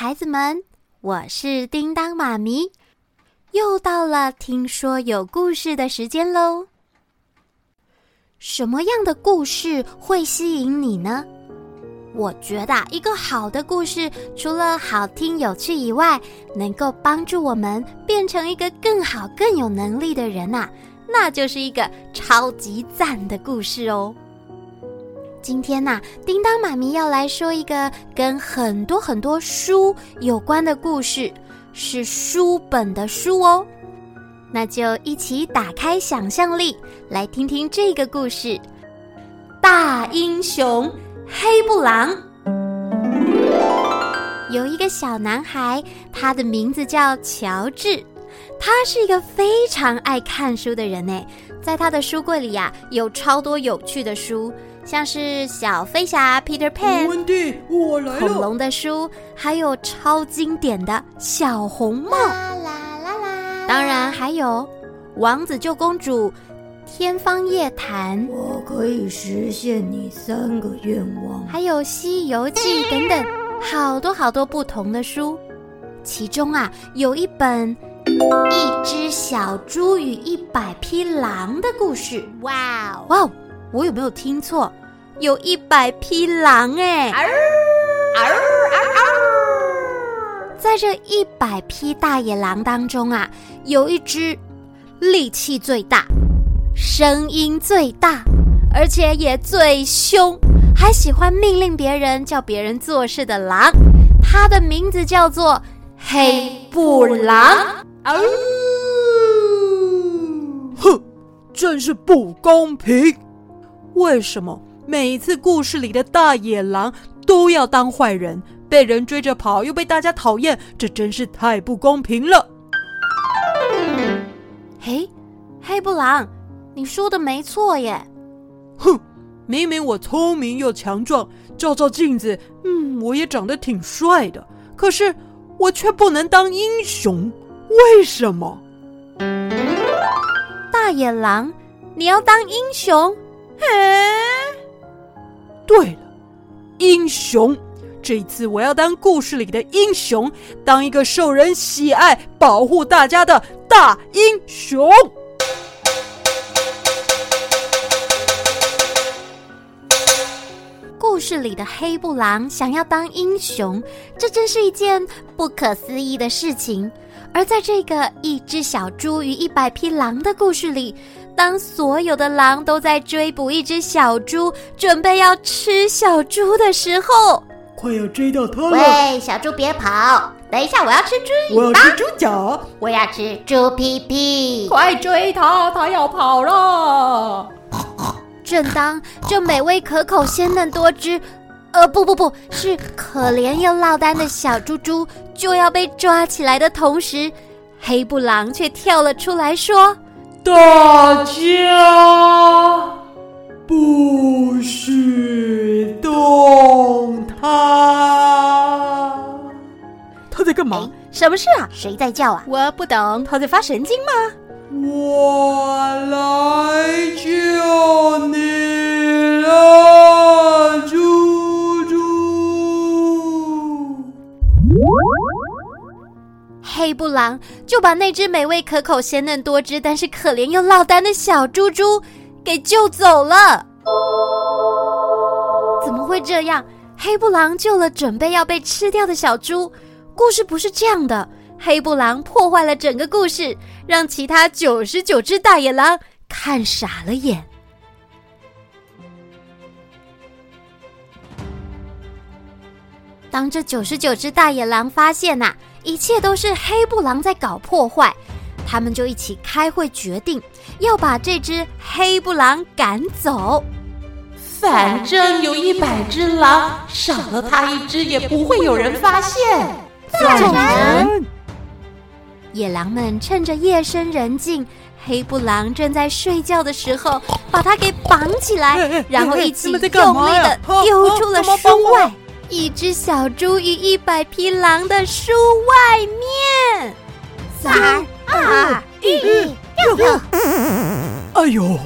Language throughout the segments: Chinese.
孩子们，我是叮当妈咪，又到了听说有故事的时间喽。什么样的故事会吸引你呢？我觉得一个好的故事，除了好听有趣以外，能够帮助我们变成一个更好、更有能力的人呐，那就是一个超级赞的故事哦。今天呐，叮当妈咪要来说一个跟很多很多书有关的故事，是书本的书哦。那就一起打开想象力，来听听这个故事：大英雄黑布朗。有一个小男孩，他的名字叫乔治，他是一个非常爱看书的人呢。在他的书柜里呀，有超多有趣的书。像是小飞侠 Peter Pan，温蒂，我来了。恐龙的书，还有超经典的小红帽，啦啦啦啦。当然还有王子救公主、天方夜谭，我可以实现你三个愿望，还有西游记等等，好多好多不同的书。其中啊，有一本《一只小猪与一百匹狼》的故事。哇哦，哇哦！我有没有听错？有一百匹狼哎！在这一百匹大野狼当中啊，有一只力气最大、声音最大，而且也最凶，还喜欢命令别人、叫别人做事的狼。它的名字叫做黑布朗。哼，真是不公平！为什么每次故事里的大野狼都要当坏人，被人追着跑，又被大家讨厌？这真是太不公平了！嘿，黑布朗，你说的没错耶。哼，明明我聪明又强壮，照照镜子，嗯，我也长得挺帅的，可是我却不能当英雄，为什么？大野狼，你要当英雄？嘿，对了，英雄，这一次我要当故事里的英雄，当一个受人喜爱、保护大家的大英雄。故事里的黑布朗想要当英雄，这真是一件不可思议的事情。而在这个一只小猪与一百匹狼的故事里，当所有的狼都在追捕一只小猪，准备要吃小猪的时候，快要追到它了！喂，小猪别跑！等一下，我要吃猪尾巴，我要吃猪脚，我要吃猪屁屁！快追它，它要跑了！正当这美味可口、鲜嫩多汁，呃，不不不，是可怜又落单的小猪猪就要被抓起来的同时，黑布狼却跳了出来说。大家不许动它！他在干嘛？什么事啊？谁在叫啊？我不懂，他在发神经吗？我来救你了，猪猪。黑布朗就把那只美味可口、鲜嫩多汁，但是可怜又落单的小猪猪给救走了。怎么会这样？黑布朗救了准备要被吃掉的小猪。故事不是这样的。黑布朗破坏了整个故事，让其他九十九只大野狼看傻了眼。当这九十九只大野狼发现呐、一切都是黑布狼在搞破坏，他们就一起开会决定要把这只黑布狼赶走。反正有一百只狼，少了它一只也不会有人发现。赞成！野狼们趁着夜深人静，黑布狼正在睡觉的时候，把它给绑起来，然后一起用力的丢出了书外。一只小猪与一百匹狼的书外面，三二一，跳！哎呦，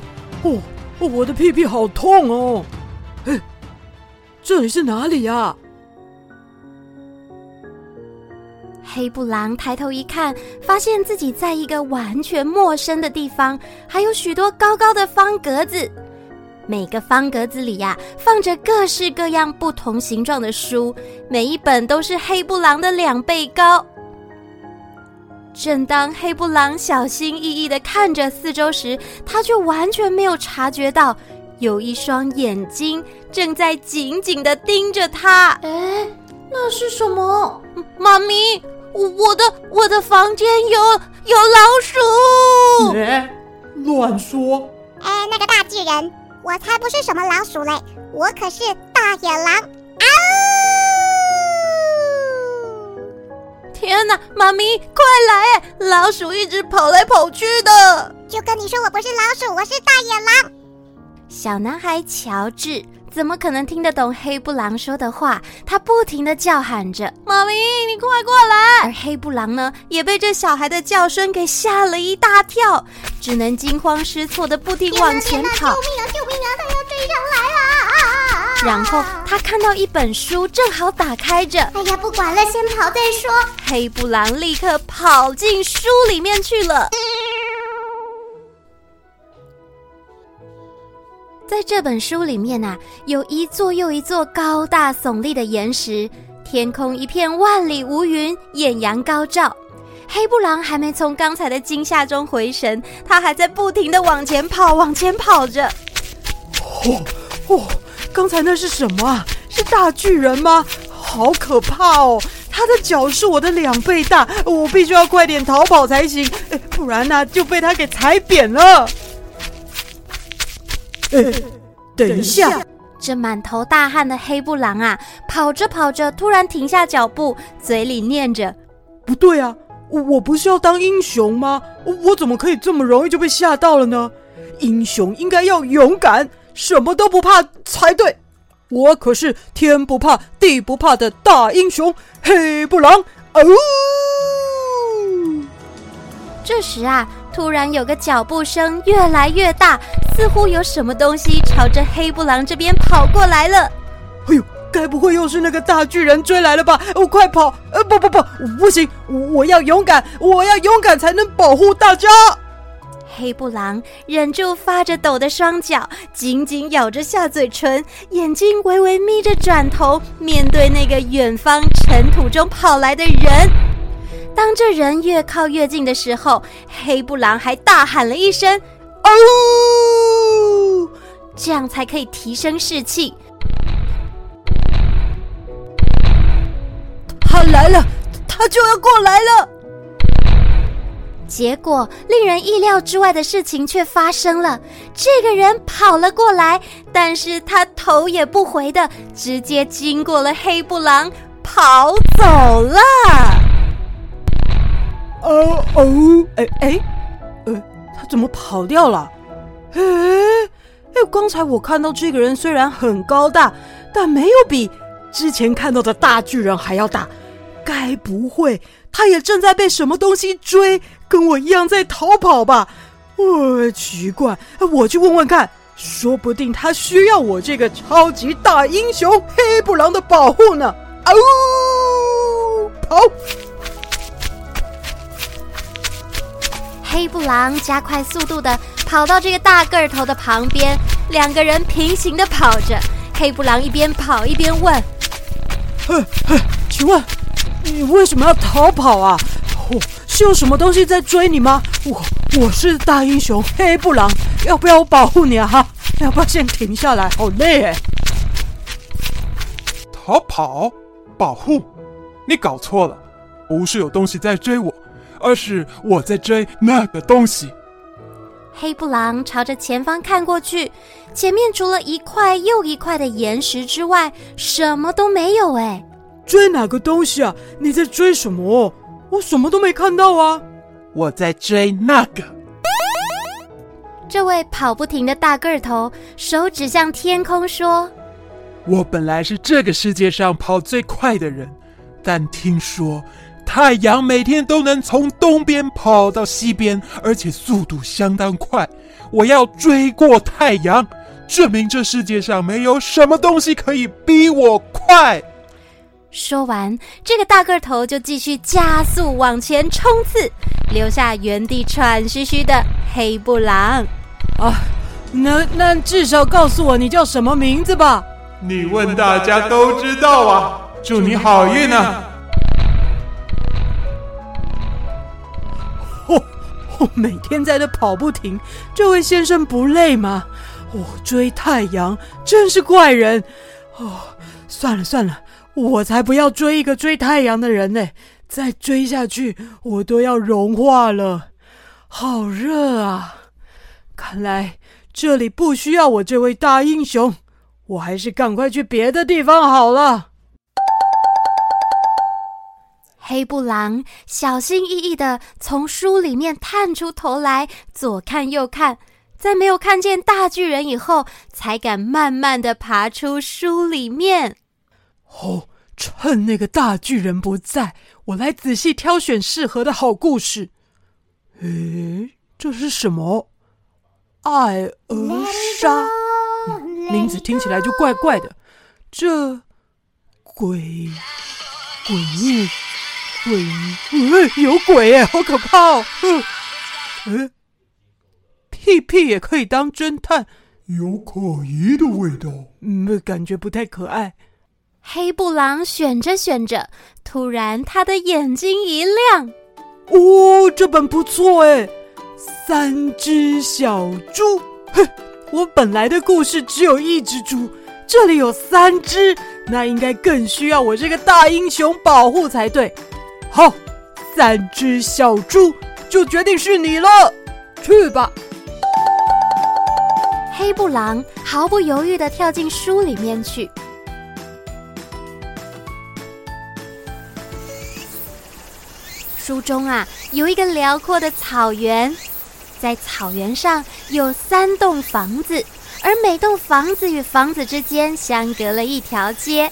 哦，我的屁屁好痛哦！哎，这里是哪里呀？黑布狼抬头一看，发现自己在一个完全陌生的地方，还有许多高高的方格子。每个方格子里呀，放着各式各样不同形状的书，每一本都是黑布狼的两倍高。正当黑布狼小心翼翼地看着四周时，他却完全没有察觉到，有一双眼睛正在紧紧地盯着他。哎，那是什么？妈咪，我的我的房间有有老鼠！哎，乱说！哎，那个大巨人。我才不是什么老鼠嘞，我可是大野狼！啊呜！天哪，妈咪，快来！老鼠一直跑来跑去的。就跟你说，我不是老鼠，我是大野狼。小男孩乔治。怎么可能听得懂黑布狼说的话？他不停地叫喊着：“妈咪，你快过来！”而黑布狼呢，也被这小孩的叫声给吓了一大跳，只能惊慌失措地不停往前跑。救命啊！救命啊！他要追上来了！然后他看到一本书正好打开着。哎呀，不管了，先跑再说。黑布狼立刻跑进书里面去了。在这本书里面啊，有一座又一座高大耸立的岩石，天空一片万里无云，艳阳高照。黑布狼还没从刚才的惊吓中回神，他还在不停地往前跑，往前跑着。哦哦，刚才那是什么啊？是大巨人吗？好可怕哦！他的脚是我的两倍大，我必须要快点逃跑才行，不然呢，就被他给踩扁了。哎，等一下！这满头大汗的黑布狼啊，跑着跑着，突然停下脚步，嘴里念着：“不对啊，我我不是要当英雄吗？我怎么可以这么容易就被吓到了呢？英雄应该要勇敢，什么都不怕才对。我可是天不怕地不怕的大英雄黑布狼！”哦，这时啊。突然有个脚步声越来越大，似乎有什么东西朝着黑布狼这边跑过来了。哎呦，该不会又是那个大巨人追来了吧？我快跑！呃，不不不，不行，我要勇敢，我要勇敢才能保护大家。黑布狼忍住发着抖的双脚，紧紧咬着下嘴唇，眼睛微微眯着，转头面对那个远方尘土中跑来的人。当这人越靠越近的时候，黑布狼还大喊了一声：“哦！”这样才可以提升士气。他来了，他就要过来了。结果，令人意料之外的事情却发生了。这个人跑了过来，但是他头也不回的直接经过了黑布狼，跑走了。哦哦，哎哎，呃，他怎么跑掉了？哎哎，刚才我看到这个人虽然很高大，但没有比之前看到的大巨人还要大。该不会他也正在被什么东西追，跟我一样在逃跑吧？呃，奇怪，我去问问看，说不定他需要我这个超级大英雄黑布狼的保护呢。哦，跑！黑布狼加快速度的跑到这个大个头的旁边，两个人平行的跑着。黑布狼一边跑一边问：“嘿嘿，请问你为什么要逃跑啊？哦是有什么东西在追你吗？我我是大英雄黑布狼，要不要我保护你啊？哈，要不要先停下来？好累哎。”逃跑？保护？你搞错了，不是有东西在追我。而是我在追那个东西。黑布狼朝着前方看过去，前面除了一块又一块的岩石之外，什么都没有。哎，追哪个东西啊？你在追什么？我什么都没看到啊！我在追那个。这位跑不停的大个头手指向天空说：“我本来是这个世界上跑最快的人，但听说……”太阳每天都能从东边跑到西边，而且速度相当快。我要追过太阳，证明这世界上没有什么东西可以比我快。说完，这个大个头就继续加速往前冲刺，留下原地喘吁吁的黑布朗。啊，那那至少告诉我你叫什么名字吧？你问大家都知道啊！祝你好运啊！我，每天在这跑不停，这位先生不累吗？我，追太阳真是怪人。哦，算了算了。我才不要追一个追太阳的人呢！再追下去，我都要融化了。好热啊！看来这里不需要我这位大英雄，我还是赶快去别的地方好了。黑布朗小心翼翼的从书里面探出头来，左看右看，在没有看见大巨人以后，才敢慢慢的爬出书里面。哦，趁那个大巨人不在，我来仔细挑选适合的好故事。诶，这是什么？艾尔莎，嗯，名字听起来就怪怪的。这鬼鬼灭鬼，嗯，有鬼哎，好可怕哦！嗯，屁屁也可以当侦探，有可疑的味道，嗯，感觉不太可爱。黑布朗选着选着，突然他的眼睛一亮。哦，这本不错哎！三只小猪。哼，我本来的故事只有一只猪，这里有三只，那应该更需要我这个大英雄保护才对。好，三只小猪就决定是你了，去吧。黑布朗毫不犹豫地跳进书里面去。书中啊，有一个辽阔的草原，在草原上有三栋房子，而每栋房子与房子之间相隔了一条街。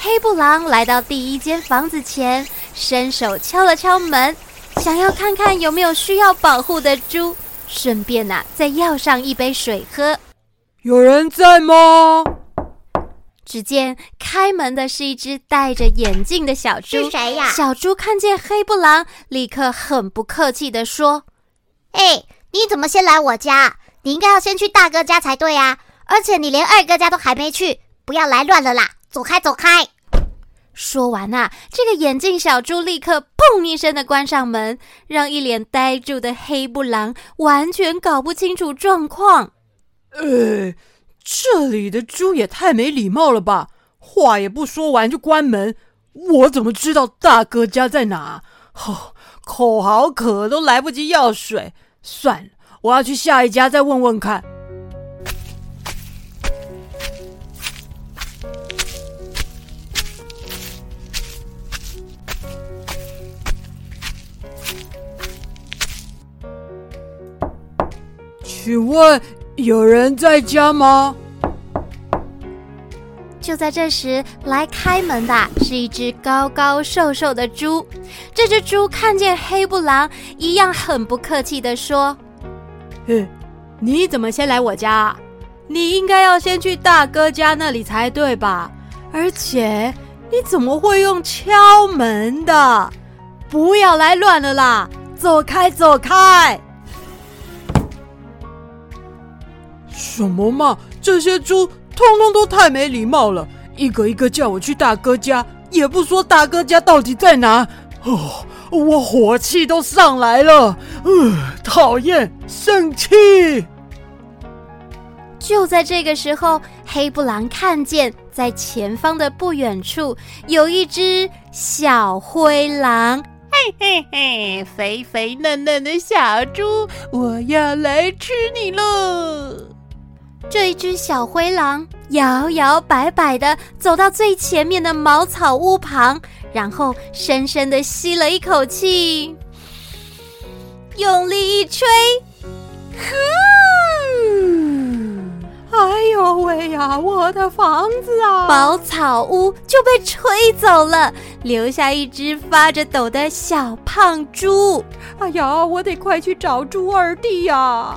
黑布朗来到第一间房子前，伸手敲了敲门，想要看看有没有需要保护的猪，顺便啊，再要上一杯水喝。有人在吗？只见开门的是一只戴着眼镜的小猪。是谁呀？小猪看见黑布朗，立刻很不客气地说：“哎，你怎么先来我家？你应该要先去大哥家才对啊！而且你连二哥家都还没去，不要来乱了啦！走开，走开！”说完啊，这个眼镜小猪立刻砰一声的关上门，让一脸呆住的黑布朗完全搞不清楚状况。呃。这里的猪也太没礼貌了吧！话也不说完就关门，我怎么知道大哥家在哪？哦，口好渴，都来不及要水。算了，我要去下一家再问问看。请问？有人在家吗？就在这时，来开门的是一只高高瘦瘦的猪。这只猪看见黑布朗，一样很不客气的说：“嘿，你怎么先来我家？你应该要先去大哥家那里才对吧？而且你怎么会用敲门的？不要来乱了啦！走开，走开！”什么嘛！这些猪通通都太没礼貌了，一个一个叫我去大哥家，也不说大哥家到底在哪。哦，我火气都上来了，嗯、呃，讨厌，生气。就在这个时候，黑布朗看见在前方的不远处有一只小灰狼，嘿嘿嘿，肥肥嫩嫩的小猪，我要来吃你了。这一只小灰狼摇摇摆摆地走到最前面的茅草屋旁，然后深深地吸了一口气，用力一吹，哼！哎呦喂呀，我的房子啊！茅草屋就被吹走了，留下一只发着抖的小胖猪。哎呀，我得快去找猪二弟呀！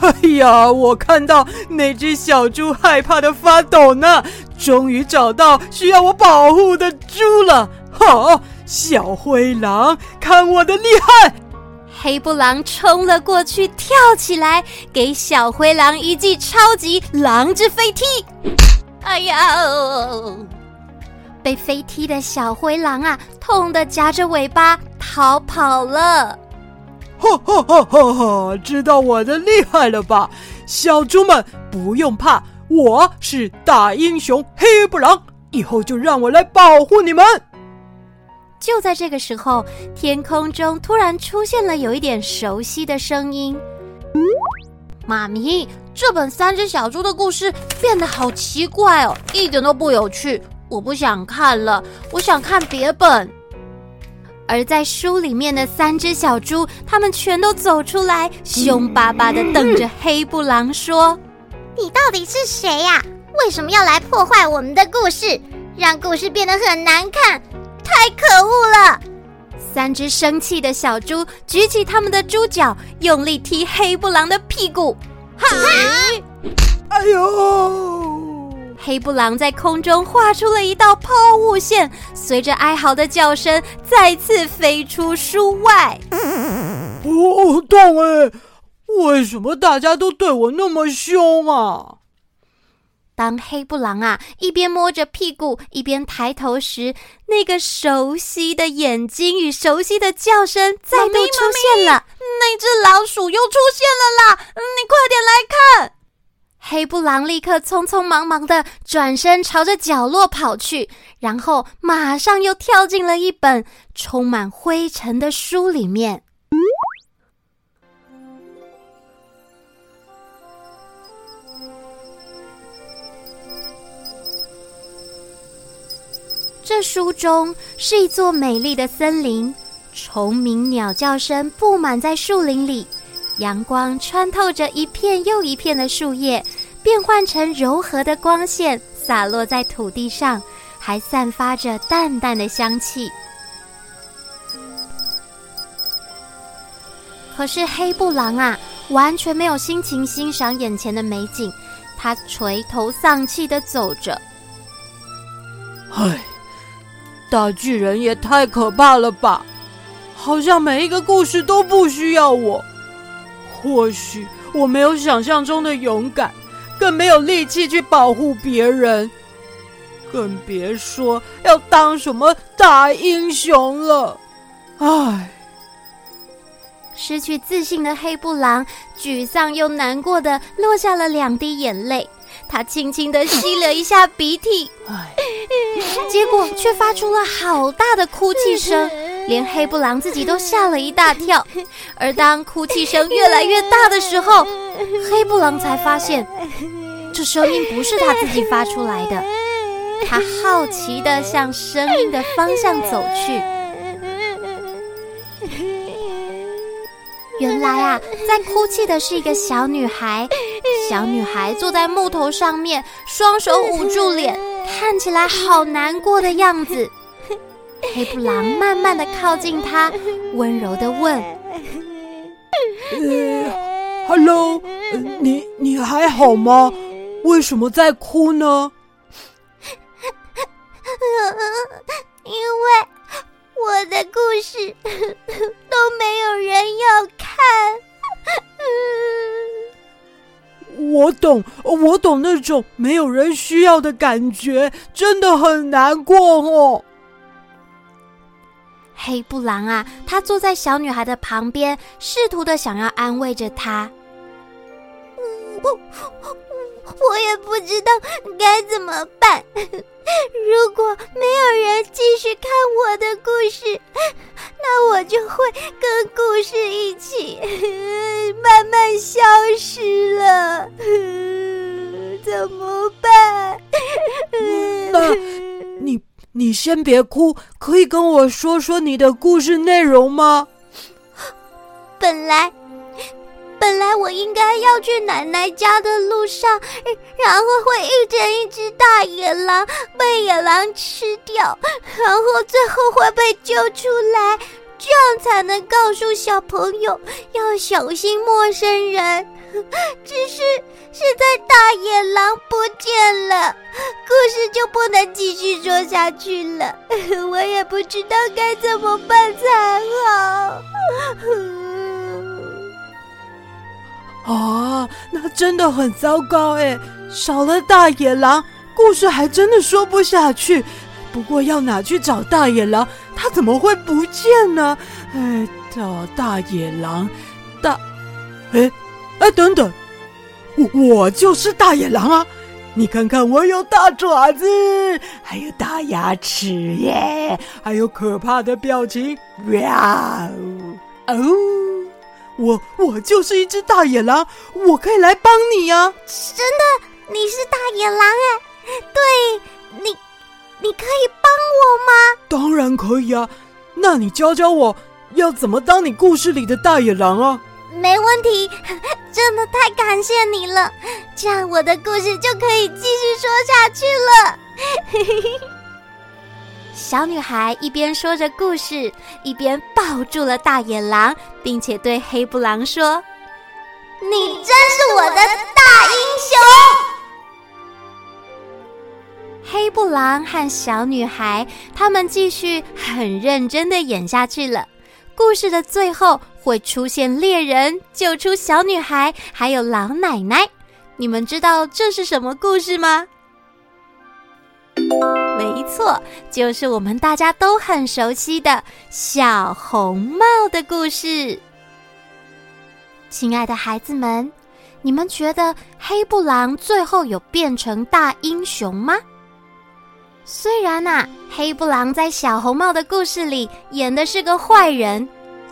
哎呀，我看到那只小猪害怕的发抖呢，终于找到需要我保护的猪了！好，小灰狼，看我的厉害！黑布狼冲了过去，跳起来，给小灰狼一记超级狼之飞踢。哎呀！被飞踢的小灰狼啊，痛得夹着尾巴逃跑了。哈哈哈哈哈！知道我的厉害了吧，小猪们不用怕，我是大英雄黑布朗，以后就让我来保护你们。就在这个时候，天空中突然出现了有一点熟悉的声音。妈咪，这本三只小猪的故事变得好奇怪哦，一点都不有趣，我不想看了，我想看别本。而在书里面的三只小猪，他们全都走出来，凶巴巴的瞪着黑布狼说：“你到底是谁呀？为什么要来破坏我们的故事，让故事变得很难看？太可恶了！”三只生气的小猪举起他们的猪脚，用力踢黑布狼的屁股。哈！哎呦！黑布朗在空中画出了一道抛物线，随着哀嚎的叫声，再次飞出书外。哦，痛哎！为什么大家都对我那么凶啊？当黑布朗啊一边摸着屁股一边抬头时，那个熟悉的眼睛与熟悉的叫声再度出现了。那只老鼠又出现了啦！黑布朗立刻匆匆忙忙的转身朝着角落跑去，然后马上又跳进了一本充满灰尘的书里面。这书中是一座美丽的森林，虫鸣鸟叫声布满在树林里。阳光穿透着一片又一片的树叶，变换成柔和的光线，洒落在土地上，还散发着淡淡的香气。可是黑布狼啊，完全没有心情欣赏眼前的美景，他垂头丧气地走着。唉，大巨人也太可怕了吧！好像每一个故事都不需要我。或许我没有想象中的勇敢，更没有力气去保护别人，更别说要当什么大英雄了。唉，失去自信的黑布狼沮丧又难过的落下了两滴眼泪，他轻轻的吸了一下鼻涕，唉，结果却发出了好大的哭泣声。连黑布狼自己都吓了一大跳，而当哭泣声越来越大的时候，黑布狼才发现，这声音不是他自己发出来的。他好奇地向声音的方向走去。原来啊，在哭泣的是一个小女孩，小女孩坐在木头上面，双手捂住脸，看起来好难过的样子。黑布狼慢慢的靠近他，温柔的问：“呃，Hello，你你还好吗？为什么在哭呢？”因为我的故事都没有人要看。我懂，我懂那种没有人需要的感觉，真的很难过哦。黑布狼啊，他坐在小女孩的旁边，试图的想要安慰着她。我我也不知道该怎么办。如果没有人继续看我的故事，那我就会跟故事一起慢慢消失了。怎么办？那你？你先别哭，可以跟我说说你的故事内容吗？本来，本来我应该要去奶奶家的路上，然后会遇见一只大野狼，被野狼吃掉，然后最后会被救出来，这样才能告诉小朋友要小心陌生人。只是现在大野狼不见了，故事就不能继续说下去了。我也不知道该怎么办才好。啊，那真的很糟糕哎！少了大野狼，故事还真的说不下去。不过要哪去找大野狼？他怎么会不见呢？哎，找大野狼，大，哎，哎，等等，我我就是大野狼啊！你看看，我有大爪子，还有大牙齿耶，还有可怕的表情，哇哦！我我就是一只大野狼，我可以来帮你呀！真的，你是大野狼哎？对，你，你可以帮我吗？当然可以啊！那你教教我要怎么当你故事里的大野狼啊？没问题，真的太感谢你了，这样我的故事就可以继续说下去了。小女孩一边说着故事，一边抱住了大野狼，并且对黑布狼说：“你真是我的大英雄！”黑布狼和小女孩他们继续很认真的演下去了。故事的最后会出现猎人救出小女孩，还有老奶奶。你们知道这是什么故事吗？没错，就是我们大家都很熟悉的小红帽的故事。亲爱的孩子们，你们觉得黑布狼最后有变成大英雄吗？虽然呐、啊，黑布狼在小红帽的故事里演的是个坏人，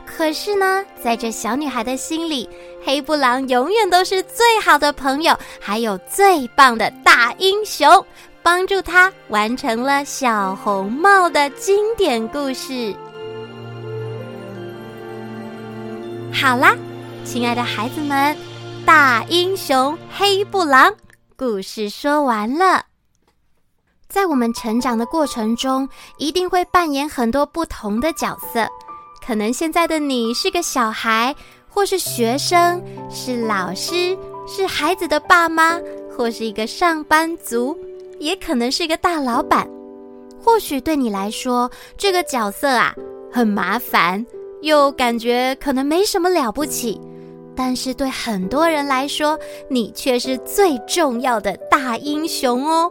可是呢，在这小女孩的心里，黑布狼永远都是最好的朋友，还有最棒的大英雄。帮助他完成了小红帽的经典故事。好啦，亲爱的孩子们，大英雄黑布狼故事说完了。在我们成长的过程中，一定会扮演很多不同的角色。可能现在的你是个小孩，或是学生，是老师，是孩子的爸妈，或是一个上班族。也可能是一个大老板，或许对你来说，这个角色啊很麻烦，又感觉可能没什么了不起。但是对很多人来说，你却是最重要的大英雄哦！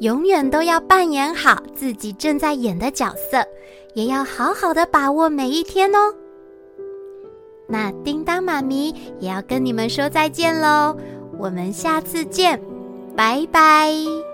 永远都要扮演好自己正在演的角色，也要好好的把握每一天哦。那叮当妈咪也要跟你们说再见喽，我们下次见，拜拜。